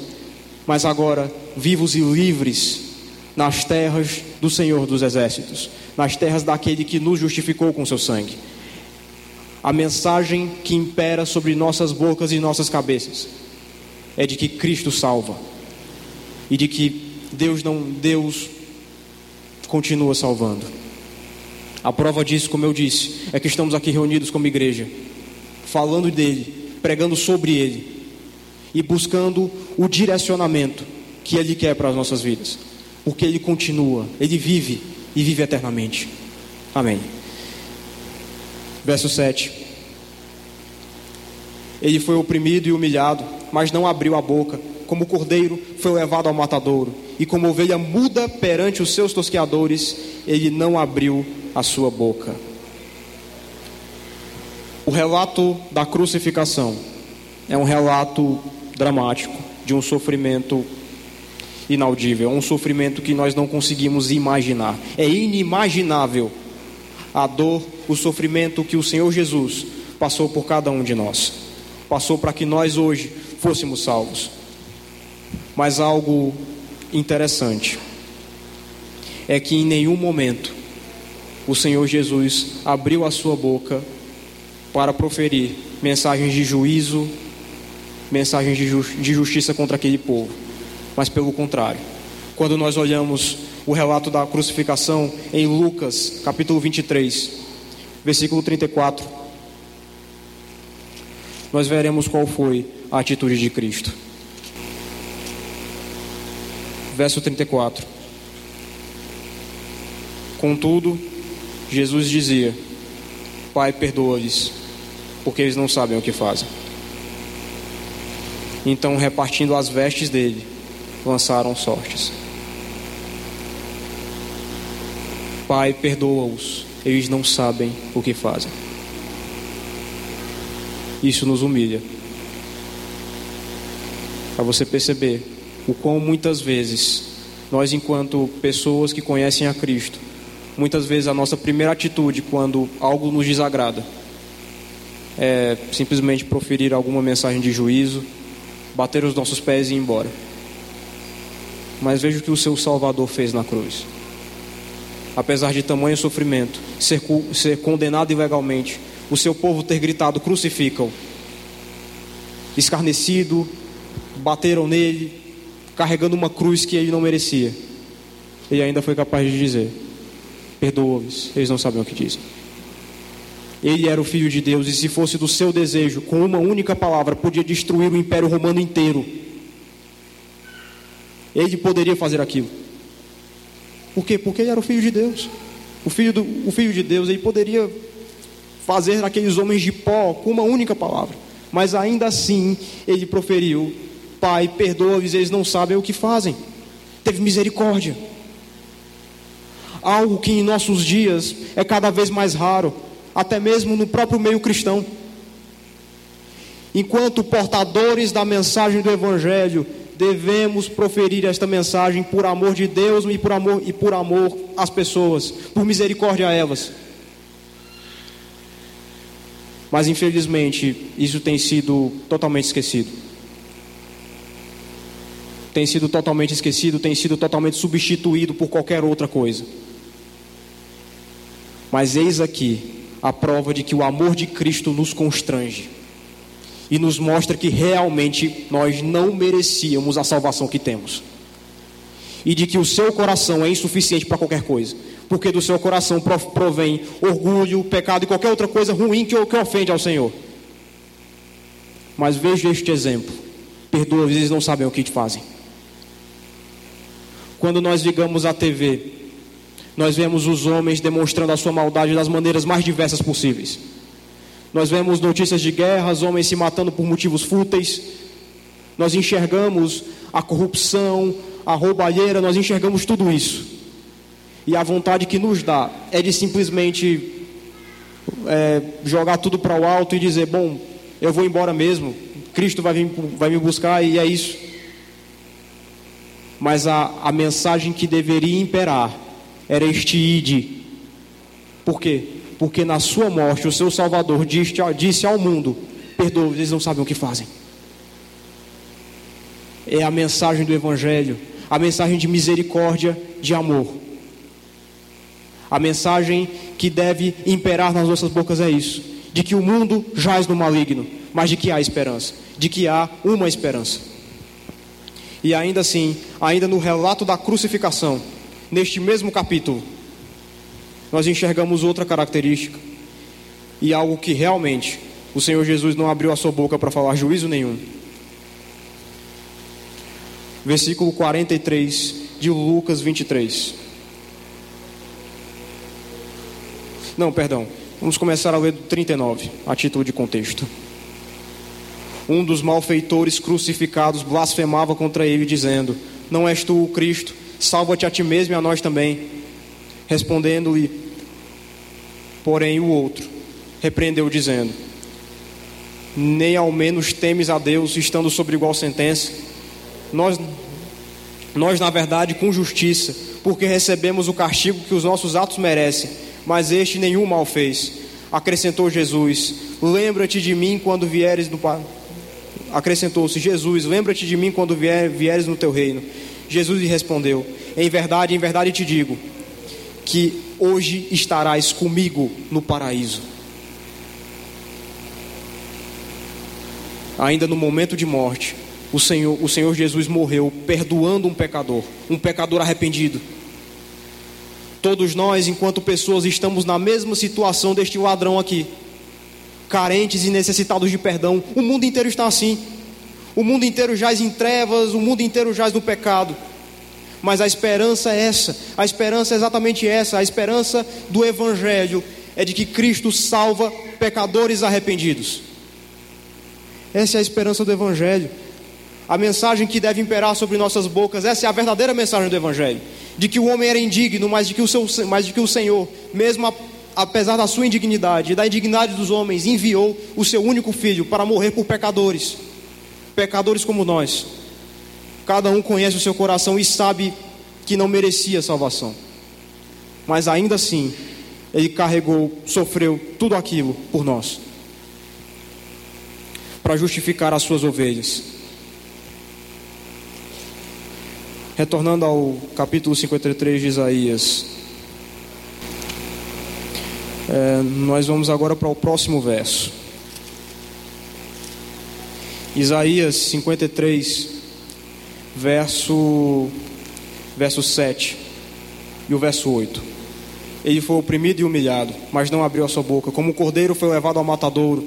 mas agora vivos e livres nas terras do Senhor dos Exércitos, nas terras daquele que nos justificou com seu sangue a mensagem que impera sobre nossas bocas e nossas cabeças é de que Cristo salva e de que Deus não Deus continua salvando. A prova disso, como eu disse, é que estamos aqui reunidos como igreja, falando dele, pregando sobre ele e buscando o direcionamento que ele quer para as nossas vidas, porque ele continua, ele vive e vive eternamente. Amém. Verso 7. Ele foi oprimido e humilhado, mas não abriu a boca. Como cordeiro foi levado ao matadouro, e como ovelha muda perante os seus tosqueadores, ele não abriu a sua boca. O relato da crucificação é um relato dramático de um sofrimento inaudível, um sofrimento que nós não conseguimos imaginar. É inimaginável a dor, o sofrimento que o Senhor Jesus passou por cada um de nós. Passou para que nós hoje fôssemos salvos. Mas algo interessante é que em nenhum momento o Senhor Jesus abriu a sua boca para proferir mensagens de juízo, mensagens de, justiça contra aquele povo, mas pelo contrário, quando nós olhamos o relato da crucificação em Lucas, capítulo 23, versículo 34. Nós veremos qual foi a atitude de Cristo. Verso 34. Contudo, Jesus dizia: Pai, perdoa-lhes, porque eles não sabem o que fazem. Então, repartindo as vestes dele, lançaram sortes. Pai, perdoa-os, eles não sabem o que fazem. Isso nos humilha. Para você perceber o quão muitas vezes nós, enquanto pessoas que conhecem a Cristo, muitas vezes a nossa primeira atitude quando algo nos desagrada é simplesmente proferir alguma mensagem de juízo, bater os nossos pés e ir embora. Mas veja o que o seu Salvador fez na cruz. apesar de tamanho sofrimento, ser, ser condenado ilegalmente, o seu povo ter gritado: crucificam, escarnecido, bateram nele, carregando uma cruz que ele não merecia. Ele ainda foi capaz de dizer: Perdoa-os, eles não sabem o que dizem. Ele era o filho de Deus e, se fosse do seu desejo, com uma única palavra, podia destruir o império romano inteiro. Ele poderia fazer aquilo. Por quê? Porque ele era o filho de Deus. O filho, do, o filho de Deus, ele poderia fazer aqueles homens de pó com uma única palavra. Mas ainda assim, ele proferiu: Pai, perdoa-os, eles não sabem o que fazem. Teve misericórdia. Algo que em nossos dias é cada vez mais raro, até mesmo no próprio meio cristão. Enquanto portadores da mensagem do Evangelho, devemos proferir esta mensagem por amor de Deus e por amor, e por amor às pessoas, por misericórdia a elas. Mas infelizmente, isso tem sido totalmente esquecido. Tem sido totalmente esquecido, tem sido totalmente substituído por qualquer outra coisa. Mas eis aqui a prova de que o amor de Cristo nos constrange e nos mostra que realmente nós não merecíamos a salvação que temos. E de que o seu coração é insuficiente para qualquer coisa, porque do seu coração provém orgulho, pecado e qualquer outra coisa ruim que, que ofende ao Senhor. Mas veja este exemplo: perdoa, vezes não sabem o que te fazem. Quando nós ligamos a TV, nós vemos os homens demonstrando a sua maldade das maneiras mais diversas possíveis. Nós vemos notícias de guerras, homens se matando por motivos fúteis. Nós enxergamos a corrupção, a roubalheira, nós enxergamos tudo isso. E a vontade que nos dá é de simplesmente é, jogar tudo para o alto e dizer: Bom, eu vou embora mesmo, Cristo vai, vir, vai me buscar e é isso. Mas a, a mensagem que deveria imperar era este ide. Por quê? porque na sua morte o seu Salvador disse, ao mundo: perdoa, eles não sabem o que fazem. É a mensagem do Evangelho, a mensagem de misericórdia, de amor. A mensagem que deve imperar nas nossas bocas é isso: de que o mundo jaz no maligno, mas de que há esperança, de que há uma esperança. E ainda assim, ainda no relato da crucificação, neste mesmo capítulo, nós enxergamos outra característica e algo que realmente o Senhor Jesus não abriu a sua boca para falar juízo nenhum. Versículo 43 de Lucas 23. Não, perdão. Vamos começar a ler do 39, a título de contexto. Um dos malfeitores crucificados blasfemava contra ele, dizendo: Não és tu o Cristo? Salva-te a ti mesmo e a nós também. Respondendo-lhe, porém, o outro repreendeu, dizendo: Nem ao menos temes a Deus, estando sobre igual sentença. Nós, nós, na verdade, com justiça, porque recebemos o castigo que os nossos atos merecem, mas este nenhum mal fez. Acrescentou Jesus: Lembra-te de mim quando vieres no. Acrescentou-se: Jesus, lembra-te de mim quando vier, vieres no teu reino. Jesus lhe respondeu: Em verdade, em verdade te digo que hoje estarás comigo no paraíso. Ainda no momento de morte, o Senhor, o Senhor Jesus morreu perdoando um pecador, um pecador arrependido. Todos nós, enquanto pessoas, estamos na mesma situação deste ladrão aqui, carentes e necessitados de perdão. O mundo inteiro está assim. O mundo inteiro jaz em trevas, o mundo inteiro jaz no pecado. Mas a esperança é essa, a esperança é exatamente essa, a esperança do Evangelho é de que Cristo salva pecadores arrependidos. Essa é a esperança do Evangelho. A mensagem que deve imperar sobre nossas bocas, essa é a verdadeira mensagem do Evangelho. De que o homem era indigno, mas de que o, seu, mas de que o Senhor, mesmo apesar da sua indignidade e da indignidade dos homens, enviou o seu único filho para morrer por pecadores, pecadores como nós. Cada um conhece o seu coração e sabe que não merecia salvação. Mas ainda assim, ele carregou, sofreu tudo aquilo por nós. Para justificar as suas ovelhas. Retornando ao capítulo 53 de Isaías. É, nós vamos agora para o próximo verso. Isaías 53, verso, verso 7 e o verso 8. Ele foi oprimido e humilhado, mas não abriu a sua boca. Como o cordeiro foi levado ao matadouro,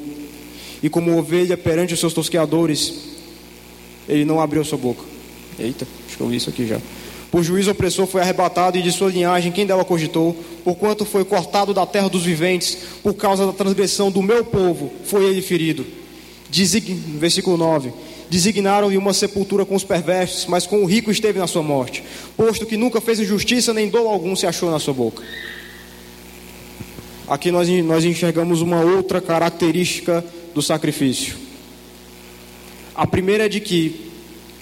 e como ovelha perante os seus tosqueadores, ele não abriu a sua boca. Eita, acho que eu li isso aqui já. Por juízo opressor foi arrebatado, e de sua linhagem quem dela cogitou, porquanto foi cortado da terra dos viventes, por causa da transgressão do meu povo, foi ele ferido. Design... Versículo 9: Designaram-lhe uma sepultura com os perversos, mas com o rico esteve na sua morte, posto que nunca fez injustiça, nem dolo algum se achou na sua boca. Aqui nós, nós enxergamos uma outra característica do sacrifício. A primeira é de que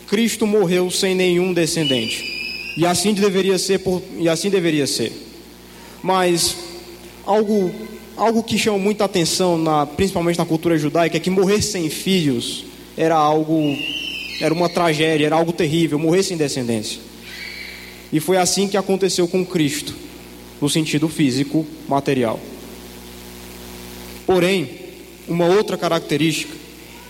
Cristo morreu sem nenhum descendente. E assim deveria ser, por, e assim deveria ser. Mas algo, algo que chama muita atenção, na, principalmente na cultura judaica, é que morrer sem filhos era algo, era uma tragédia, era algo terrível, morrer sem descendência. E foi assim que aconteceu com Cristo, no sentido físico, material. Porém, uma outra característica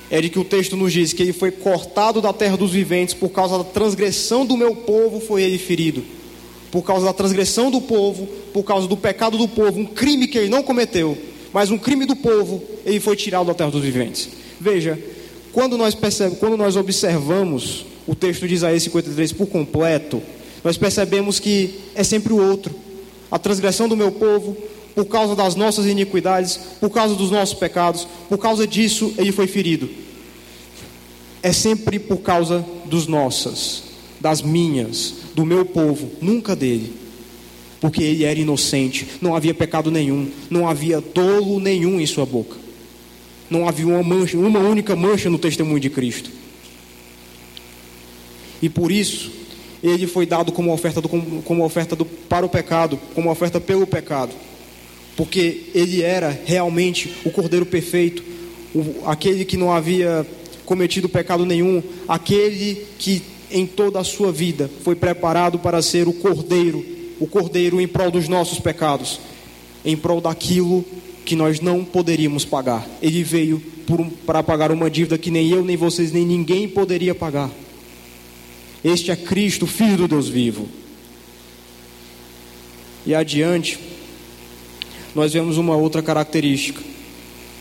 é de que o texto nos diz que ele foi cortado da terra dos viventes por causa da transgressão do meu povo, foi ele ferido. Por causa da transgressão do povo, por causa do pecado do povo, um crime que ele não cometeu, mas um crime do povo, ele foi tirado da terra dos viventes. Veja, quando nós, percebemos, quando nós observamos o texto de Isaías 53 por completo, nós percebemos que é sempre o outro. A transgressão do meu povo, por causa das nossas iniquidades, por causa dos nossos pecados, por causa disso ele foi ferido. É sempre por causa dos nossas, das minhas, do meu povo, nunca dele. Porque ele era inocente, não havia pecado nenhum, não havia dolo nenhum em sua boca. Não havia uma mancha, uma única mancha no testemunho de Cristo. E por isso, ele foi dado como oferta, do, como oferta do, para o pecado, como oferta pelo pecado porque ele era realmente o Cordeiro perfeito, o, aquele que não havia cometido pecado nenhum, aquele que em toda a sua vida foi preparado para ser o Cordeiro, o Cordeiro em prol dos nossos pecados, em prol daquilo que nós não poderíamos pagar. Ele veio um, para pagar uma dívida que nem eu, nem vocês, nem ninguém poderia pagar. Este é Cristo, Filho do Deus vivo. E adiante, nós vemos uma outra característica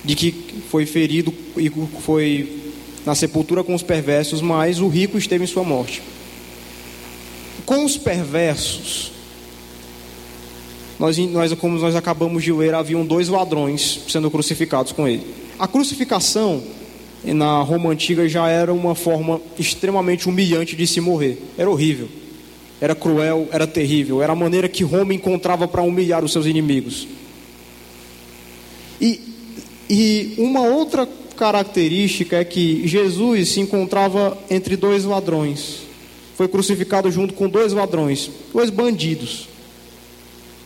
de que foi ferido e foi na sepultura com os perversos, mas o rico esteve em sua morte. Com os perversos, nós, nós, como nós acabamos de ler, haviam dois ladrões sendo crucificados com ele. A crucificação na Roma antiga já era uma forma extremamente humilhante de se morrer. Era horrível, era cruel, era terrível. Era a maneira que Roma encontrava para humilhar os seus inimigos. E, e uma outra característica é que Jesus se encontrava entre dois ladrões. Foi crucificado junto com dois ladrões, dois bandidos,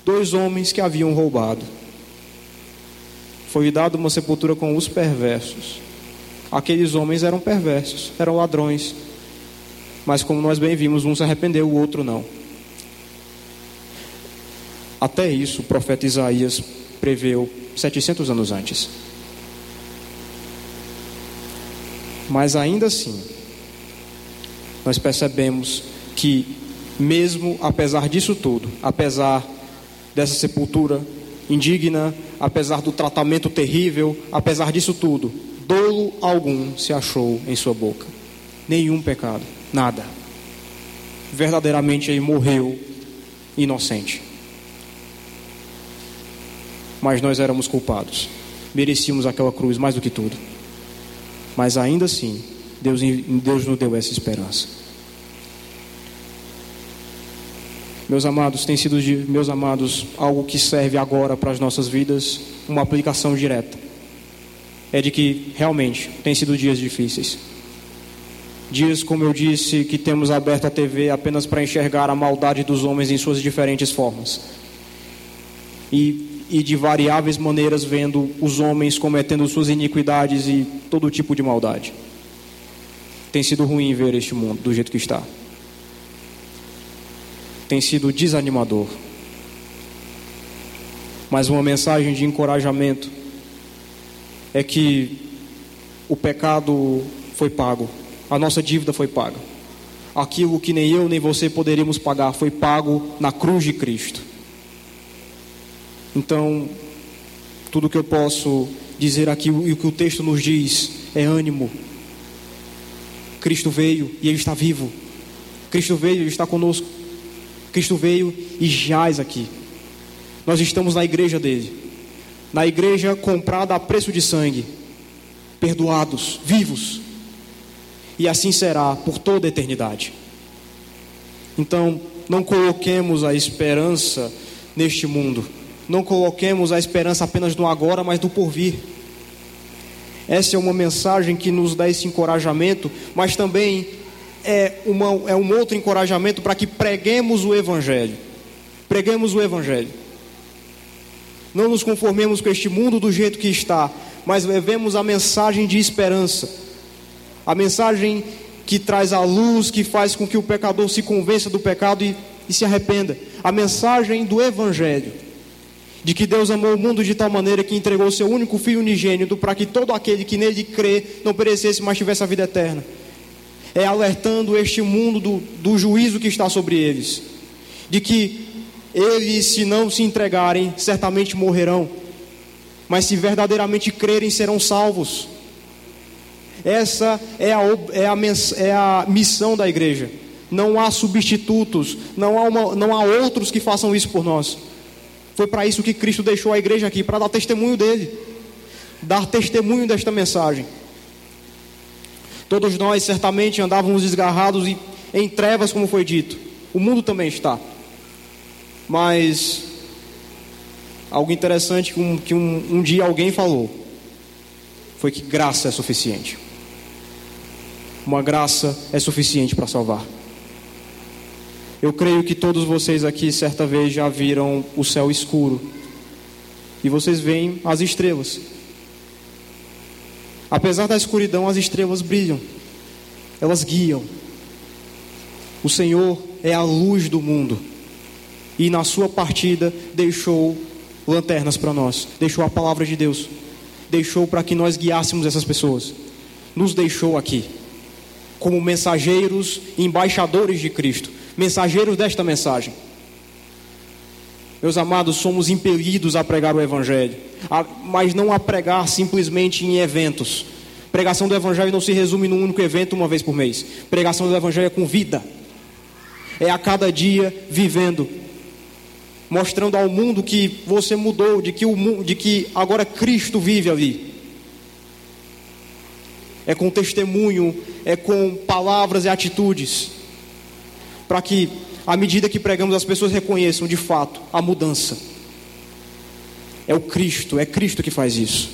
dois homens que haviam roubado. Foi dado uma sepultura com os perversos. Aqueles homens eram perversos, eram ladrões. Mas como nós bem vimos, um se arrependeu, o outro não. Até isso o profeta Isaías preveu 700 anos antes. Mas ainda assim, nós percebemos que, mesmo apesar disso tudo, apesar dessa sepultura indigna, apesar do tratamento terrível, apesar disso tudo, dolo algum se achou em sua boca. Nenhum pecado, nada. Verdadeiramente ele morreu inocente mas nós éramos culpados. Merecíamos aquela cruz mais do que tudo. Mas ainda assim, Deus, Deus nos deu essa esperança. Meus amados, tem sido, meus amados, algo que serve agora para as nossas vidas, uma aplicação direta. É de que realmente tem sido dias difíceis. Dias, como eu disse, que temos aberto a TV apenas para enxergar a maldade dos homens em suas diferentes formas. E e de variáveis maneiras vendo os homens cometendo suas iniquidades e todo tipo de maldade. Tem sido ruim ver este mundo do jeito que está. Tem sido desanimador. mas uma mensagem de encorajamento é que o pecado foi pago, a nossa dívida foi paga. Aquilo que nem eu nem você poderíamos pagar foi pago na cruz de Cristo. Então, tudo que eu posso dizer aqui e o que o texto nos diz é ânimo. Cristo veio e Ele está vivo. Cristo veio e Ele está conosco. Cristo veio e jaz aqui. Nós estamos na igreja dele, na igreja comprada a preço de sangue, perdoados, vivos, e assim será por toda a eternidade. Então, não coloquemos a esperança neste mundo, não coloquemos a esperança apenas no agora, mas no porvir. Essa é uma mensagem que nos dá esse encorajamento, mas também é, uma, é um outro encorajamento para que preguemos o Evangelho. Preguemos o Evangelho. Não nos conformemos com este mundo do jeito que está, mas levemos a mensagem de esperança. A mensagem que traz a luz, que faz com que o pecador se convença do pecado e, e se arrependa. A mensagem do Evangelho. De que Deus amou o mundo de tal maneira que entregou seu único filho unigênito para que todo aquele que nele crê não perecesse, mas tivesse a vida eterna é alertando este mundo do, do juízo que está sobre eles, de que eles, se não se entregarem, certamente morrerão, mas se verdadeiramente crerem, serão salvos. Essa é a, é a, é a missão da igreja. Não há substitutos, não há, uma, não há outros que façam isso por nós. Foi para isso que Cristo deixou a igreja aqui para dar testemunho dele, dar testemunho desta mensagem. Todos nós certamente andávamos desgarrados e em trevas, como foi dito. O mundo também está. Mas algo interessante que, um, que um, um dia alguém falou foi que graça é suficiente. Uma graça é suficiente para salvar. Eu creio que todos vocês aqui certa vez já viram o céu escuro. E vocês veem as estrelas. Apesar da escuridão, as estrelas brilham, elas guiam. O Senhor é a luz do mundo, e na Sua partida deixou lanternas para nós, deixou a palavra de Deus, deixou para que nós guiássemos essas pessoas, nos deixou aqui, como mensageiros embaixadores de Cristo, mensageiros desta mensagem. Meus amados, somos impelidos a pregar o Evangelho a, mas não a pregar simplesmente em eventos. Pregação do Evangelho não se resume num único evento uma vez por mês. Pregação do Evangelho é com vida, é a cada dia vivendo, mostrando ao mundo que você mudou, de que, o, de que agora Cristo vive ali. É com testemunho, é com palavras e atitudes, para que, à medida que pregamos, as pessoas reconheçam de fato a mudança. É o Cristo, é Cristo que faz isso.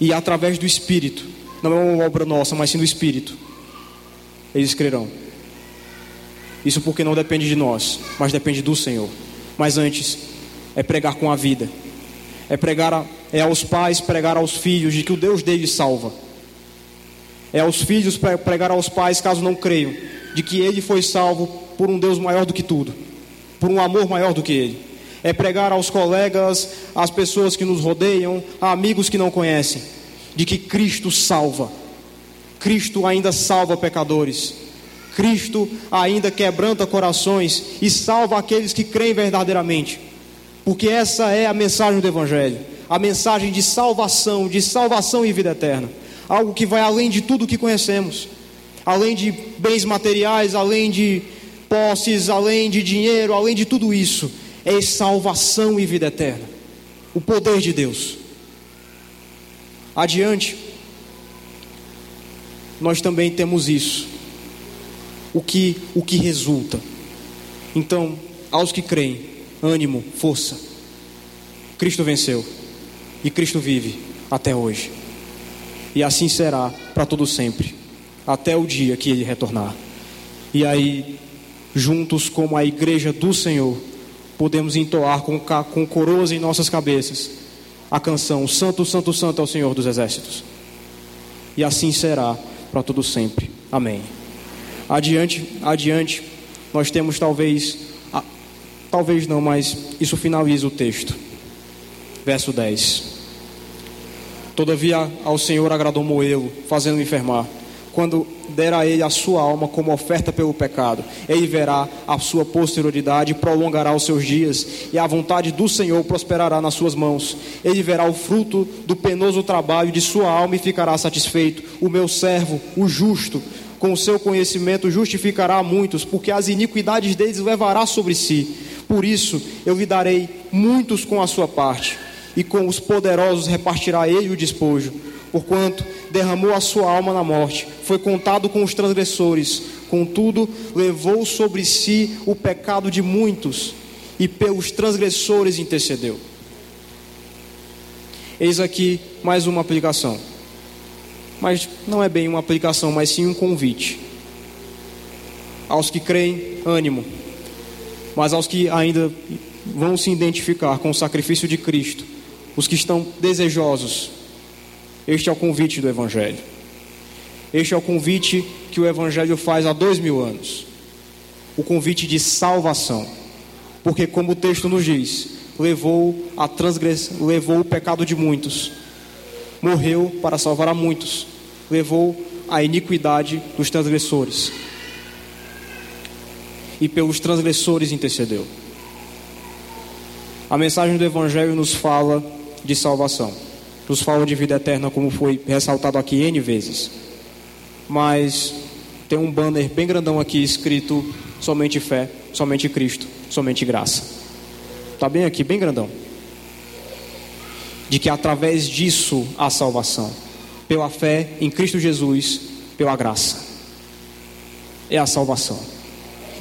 E através do Espírito, não é uma obra nossa, mas sim do Espírito, eles crerão. Isso porque não depende de nós, mas depende do Senhor. Mas antes, é pregar com a vida, é pregar a, é aos pais pregar aos filhos de que o Deus deles salva. É aos filhos pregar aos pais, caso não creiam, de que ele foi salvo por um Deus maior do que tudo, por um amor maior do que ele é pregar aos colegas, às pessoas que nos rodeiam, a amigos que não conhecem, de que Cristo salva. Cristo ainda salva pecadores. Cristo ainda quebranta corações e salva aqueles que creem verdadeiramente. Porque essa é a mensagem do Evangelho a mensagem de salvação, de salvação e vida eterna. Algo que vai além de tudo que conhecemos, além de bens materiais, além de posses, além de dinheiro, além de tudo isso é salvação e vida eterna. O poder de Deus. Adiante, nós também temos isso. O que, o que resulta. Então, aos que creem, ânimo, força. Cristo venceu e Cristo vive até hoje. E assim será para todo sempre, até o dia que ele retornar. E aí, juntos como a igreja do Senhor, podemos entoar com, com coroas em nossas cabeças a canção Santo, Santo, Santo é o Senhor dos Exércitos. E assim será para todo sempre. Amém. Adiante, adiante, nós temos talvez a, Talvez não, mas isso finaliza o texto. Verso 10. Todavia ao Senhor agradou moê-lo, fazendo-o enfermar. Quando der a ele a sua alma como oferta pelo pecado, ele verá a sua posterioridade prolongará os seus dias, e a vontade do Senhor prosperará nas suas mãos. Ele verá o fruto do penoso trabalho de sua alma e ficará satisfeito. O meu servo, o justo, com o seu conhecimento justificará a muitos, porque as iniquidades deles levará sobre si. Por isso eu lhe darei muitos com a sua parte e com os poderosos repartirá ele o despojo. Porquanto derramou a sua alma na morte, foi contado com os transgressores, contudo levou sobre si o pecado de muitos e pelos transgressores intercedeu. Eis aqui mais uma aplicação. Mas não é bem uma aplicação, mas sim um convite. Aos que creem, ânimo. Mas aos que ainda vão se identificar com o sacrifício de Cristo, os que estão desejosos. Este é o convite do Evangelho. Este é o convite que o Evangelho faz há dois mil anos. O convite de salvação. Porque, como o texto nos diz, levou a transgressão, levou o pecado de muitos, morreu para salvar a muitos, levou a iniquidade dos transgressores. E pelos transgressores intercedeu. A mensagem do Evangelho nos fala de salvação. Nos fala de vida eterna, como foi ressaltado aqui N vezes. Mas tem um banner bem grandão aqui escrito somente fé, somente Cristo, somente graça. Está bem aqui, bem grandão. De que através disso há salvação. Pela fé em Cristo Jesus, pela graça. É a salvação.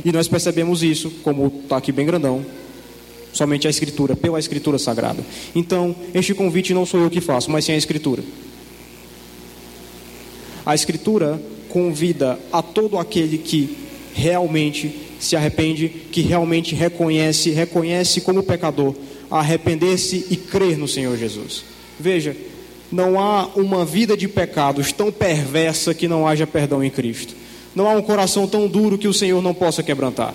E nós percebemos isso, como está aqui bem grandão, somente a Escritura, pela Escritura Sagrada. Então, este convite não sou eu que faço, mas sim a Escritura. A Escritura convida a todo aquele que realmente se arrepende, que realmente reconhece, reconhece como pecador, a arrepender-se e crer no Senhor Jesus. Veja, não há uma vida de pecados tão perversa que não haja perdão em Cristo. Não há um coração tão duro que o Senhor não possa quebrantar.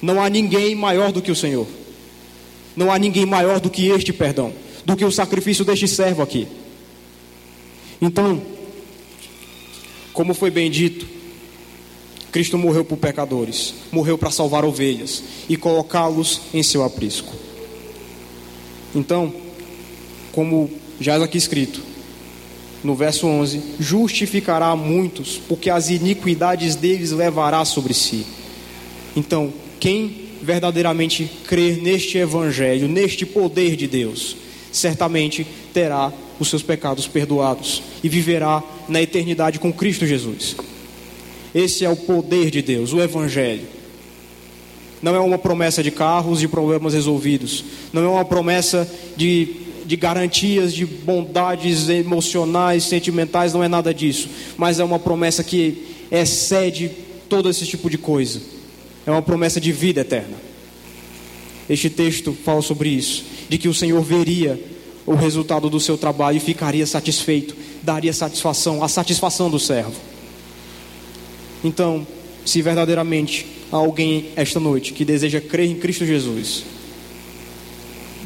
Não há ninguém maior do que o Senhor. Não há ninguém maior do que este perdão, do que o sacrifício deste servo aqui. Então, como foi bem dito, Cristo morreu por pecadores, morreu para salvar ovelhas e colocá-los em seu aprisco. Então, como já é aqui escrito, no verso 11: Justificará muitos, porque as iniquidades deles levará sobre si. Então, quem verdadeiramente crer neste Evangelho, neste poder de Deus, certamente terá os seus pecados perdoados e viverá na eternidade com Cristo Jesus. Esse é o poder de Deus, o Evangelho. Não é uma promessa de carros, de problemas resolvidos. Não é uma promessa de, de garantias, de bondades emocionais, sentimentais. Não é nada disso. Mas é uma promessa que excede todo esse tipo de coisa é uma promessa de vida eterna. Este texto fala sobre isso, de que o Senhor veria o resultado do seu trabalho e ficaria satisfeito, daria satisfação, a satisfação do servo. Então, se verdadeiramente há alguém esta noite que deseja crer em Cristo Jesus,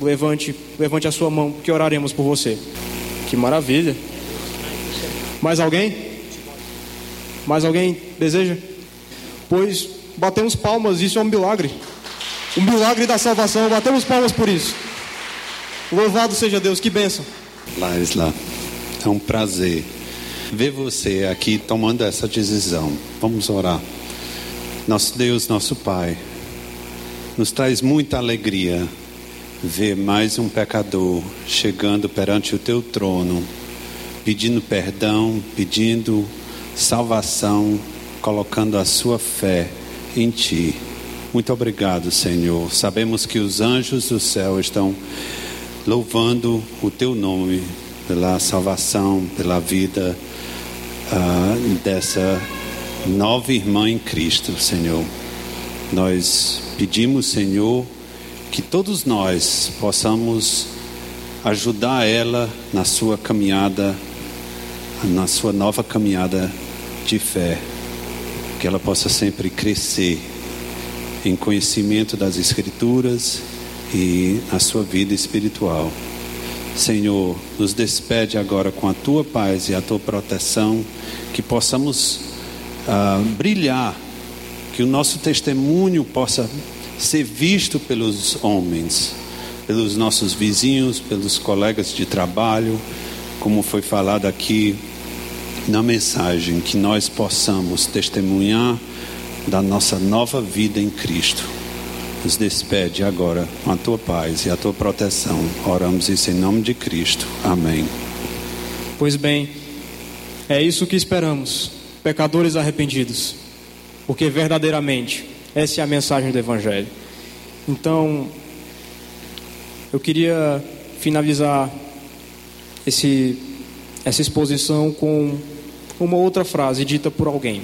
levante, levante a sua mão, que oraremos por você. Que maravilha! Mais alguém? Mais alguém deseja? Pois batemos palmas, isso é um milagre. O milagre da salvação, batemos palmas por isso. Louvado seja Deus, que bênção. Laisla, é um prazer ver você aqui tomando essa decisão. Vamos orar. Nosso Deus, nosso Pai, nos traz muita alegria ver mais um pecador chegando perante o teu trono, pedindo perdão, pedindo salvação, colocando a sua fé em Ti. Muito obrigado, Senhor. Sabemos que os anjos do céu estão louvando o Teu nome pela salvação, pela vida uh, dessa nova irmã em Cristo, Senhor. Nós pedimos, Senhor, que todos nós possamos ajudar ela na sua caminhada, na sua nova caminhada de fé que ela possa sempre crescer em conhecimento das Escrituras e na sua vida espiritual. Senhor, nos despede agora com a tua paz e a tua proteção, que possamos uh, brilhar, que o nosso testemunho possa ser visto pelos homens, pelos nossos vizinhos, pelos colegas de trabalho, como foi falado aqui na mensagem, que nós possamos testemunhar da nossa nova vida em Cristo. Nos despede agora com a tua paz e a tua proteção. Oramos isso em nome de Cristo. Amém. Pois bem, é isso que esperamos, pecadores arrependidos, porque verdadeiramente essa é a mensagem do Evangelho. Então, eu queria finalizar esse, essa exposição com uma outra frase dita por alguém.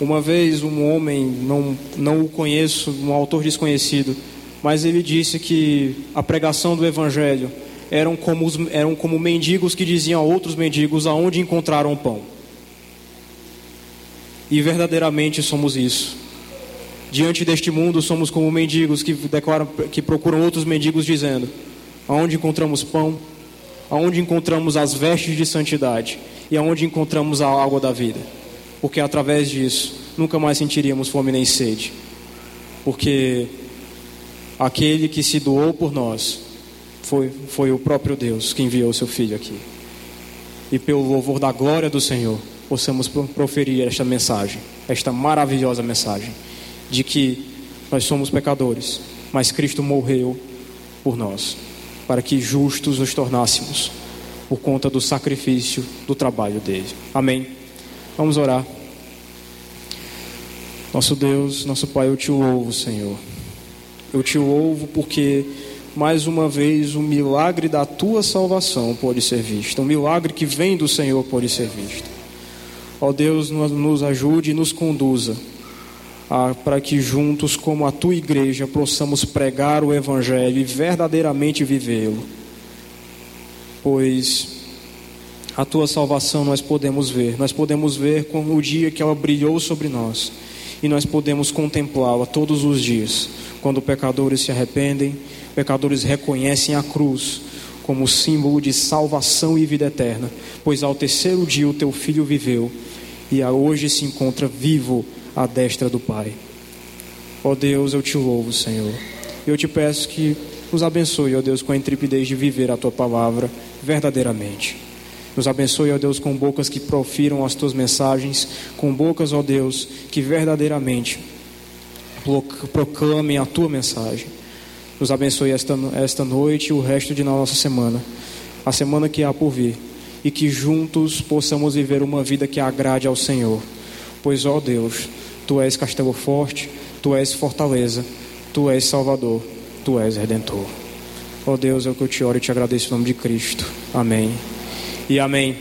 Uma vez um homem, não, não o conheço, um autor desconhecido, mas ele disse que a pregação do Evangelho eram como, os, eram como mendigos que diziam a outros mendigos aonde encontraram pão. E verdadeiramente somos isso. Diante deste mundo, somos como mendigos que, declaram, que procuram outros mendigos dizendo: aonde encontramos pão, aonde encontramos as vestes de santidade e aonde encontramos a água da vida. Porque através disso nunca mais sentiríamos fome nem sede, porque aquele que se doou por nós foi, foi o próprio Deus que enviou seu Filho aqui. E pelo louvor da glória do Senhor, possamos proferir esta mensagem, esta maravilhosa mensagem, de que nós somos pecadores, mas Cristo morreu por nós, para que justos nos tornássemos, por conta do sacrifício do trabalho dele. Amém. Vamos orar. Nosso Deus, nosso Pai, eu te louvo, Senhor. Eu te louvo porque mais uma vez o milagre da tua salvação pode ser visto. O milagre que vem do Senhor pode ser visto. Ó Deus, nos ajude e nos conduza a, para que juntos, como a tua igreja, possamos pregar o Evangelho e verdadeiramente vivê-lo. Pois a tua salvação nós podemos ver. Nós podemos ver como o dia que ela brilhou sobre nós. E nós podemos contemplá-la todos os dias. Quando pecadores se arrependem, pecadores reconhecem a cruz como símbolo de salvação e vida eterna. Pois ao terceiro dia o teu filho viveu e hoje se encontra vivo à destra do Pai. Ó Deus, eu te louvo, Senhor. Eu te peço que nos abençoe, ó Deus, com a intrepidez de viver a tua palavra verdadeiramente. Nos abençoe, ó Deus, com bocas que profiram as tuas mensagens, com bocas, ó Deus, que verdadeiramente proclamem a tua mensagem. Nos abençoe esta, esta noite e o resto de nossa semana, a semana que há por vir, e que juntos possamos viver uma vida que agrade ao Senhor. Pois, ó Deus, tu és castelo forte, tu és fortaleza, tu és salvador, tu és redentor. Ó Deus, é o que eu te oro e te agradeço em nome de Cristo. Amém e amém.